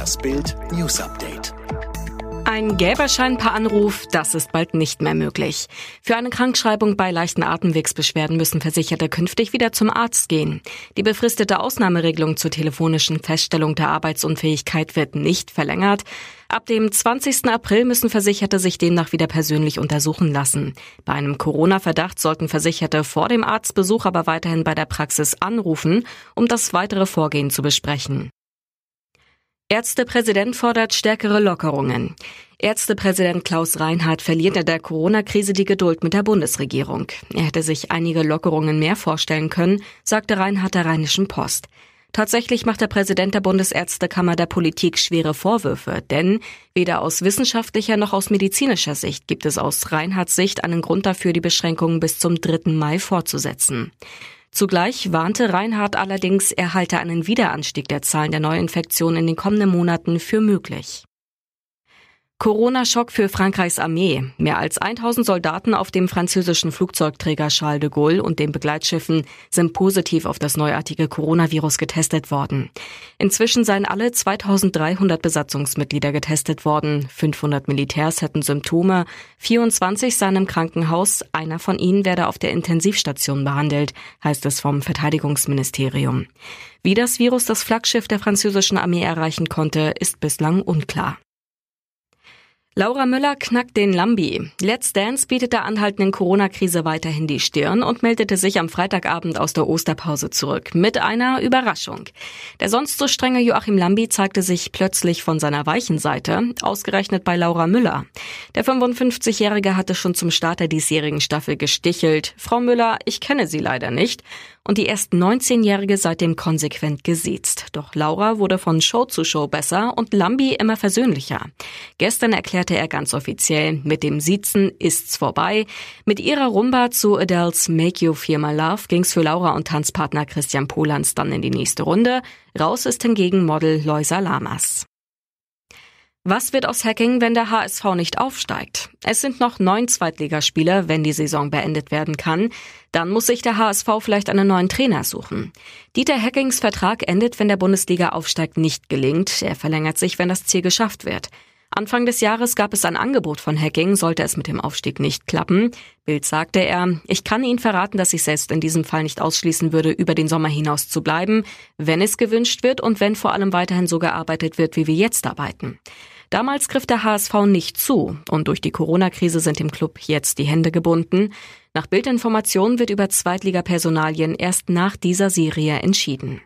Das Bild News Update. Ein gelber Schein per Anruf, das ist bald nicht mehr möglich. Für eine Krankschreibung bei leichten Atemwegsbeschwerden müssen Versicherte künftig wieder zum Arzt gehen. Die befristete Ausnahmeregelung zur telefonischen Feststellung der Arbeitsunfähigkeit wird nicht verlängert. Ab dem 20. April müssen Versicherte sich demnach wieder persönlich untersuchen lassen. Bei einem Corona-Verdacht sollten Versicherte vor dem Arztbesuch aber weiterhin bei der Praxis anrufen, um das weitere Vorgehen zu besprechen. Ärztepräsident fordert stärkere Lockerungen. Ärztepräsident Klaus Reinhardt verliert in der Corona-Krise die Geduld mit der Bundesregierung. Er hätte sich einige Lockerungen mehr vorstellen können, sagte Reinhardt der Rheinischen Post. Tatsächlich macht der Präsident der Bundesärztekammer der Politik schwere Vorwürfe, denn weder aus wissenschaftlicher noch aus medizinischer Sicht gibt es aus Reinhardts Sicht einen Grund dafür, die Beschränkungen bis zum 3. Mai fortzusetzen. Zugleich warnte Reinhardt allerdings, er halte einen Wiederanstieg der Zahlen der Neuinfektionen in den kommenden Monaten für möglich. Corona-Schock für Frankreichs Armee. Mehr als 1000 Soldaten auf dem französischen Flugzeugträger Charles de Gaulle und den Begleitschiffen sind positiv auf das neuartige Coronavirus getestet worden. Inzwischen seien alle 2300 Besatzungsmitglieder getestet worden. 500 Militärs hätten Symptome, 24 seien im Krankenhaus, einer von ihnen werde auf der Intensivstation behandelt, heißt es vom Verteidigungsministerium. Wie das Virus das Flaggschiff der französischen Armee erreichen konnte, ist bislang unklar. Laura Müller knackt den Lambi. Let's Dance bietet der anhaltenden Corona-Krise weiterhin die Stirn und meldete sich am Freitagabend aus der Osterpause zurück mit einer Überraschung. Der sonst so strenge Joachim Lambi zeigte sich plötzlich von seiner weichen Seite, ausgerechnet bei Laura Müller. Der 55-Jährige hatte schon zum Start der diesjährigen Staffel gestichelt. Frau Müller, ich kenne Sie leider nicht und die erst 19-Jährige seitdem konsequent gesiezt. Doch Laura wurde von Show zu Show besser und Lambi immer versöhnlicher. Gestern erklärte er ganz offiziell, mit dem Siezen ist's vorbei. Mit ihrer Rumba zu Adele's Make You Feel My Love ging's für Laura und Tanzpartner Christian Polans dann in die nächste Runde. Raus ist hingegen Model Loisa Lamas. Was wird aus Hacking, wenn der HSV nicht aufsteigt? Es sind noch neun Zweitligaspiele, wenn die Saison beendet werden kann. Dann muss sich der HSV vielleicht einen neuen Trainer suchen. Dieter Hackings Vertrag endet, wenn der Bundesliga aufsteigt, nicht gelingt. Er verlängert sich, wenn das Ziel geschafft wird. Anfang des Jahres gab es ein Angebot von Hacking, sollte es mit dem Aufstieg nicht klappen. Bild sagte er, ich kann Ihnen verraten, dass ich selbst in diesem Fall nicht ausschließen würde, über den Sommer hinaus zu bleiben, wenn es gewünscht wird und wenn vor allem weiterhin so gearbeitet wird, wie wir jetzt arbeiten. Damals griff der HSV nicht zu und durch die Corona-Krise sind dem Club jetzt die Hände gebunden. Nach Bildinformationen wird über Zweitligapersonalien erst nach dieser Serie entschieden.